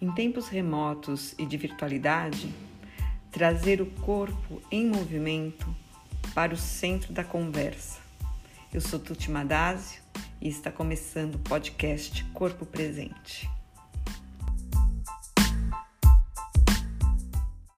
Em tempos remotos e de virtualidade, trazer o corpo em movimento para o centro da conversa. Eu sou Tuti Madásio e está começando o podcast Corpo Presente.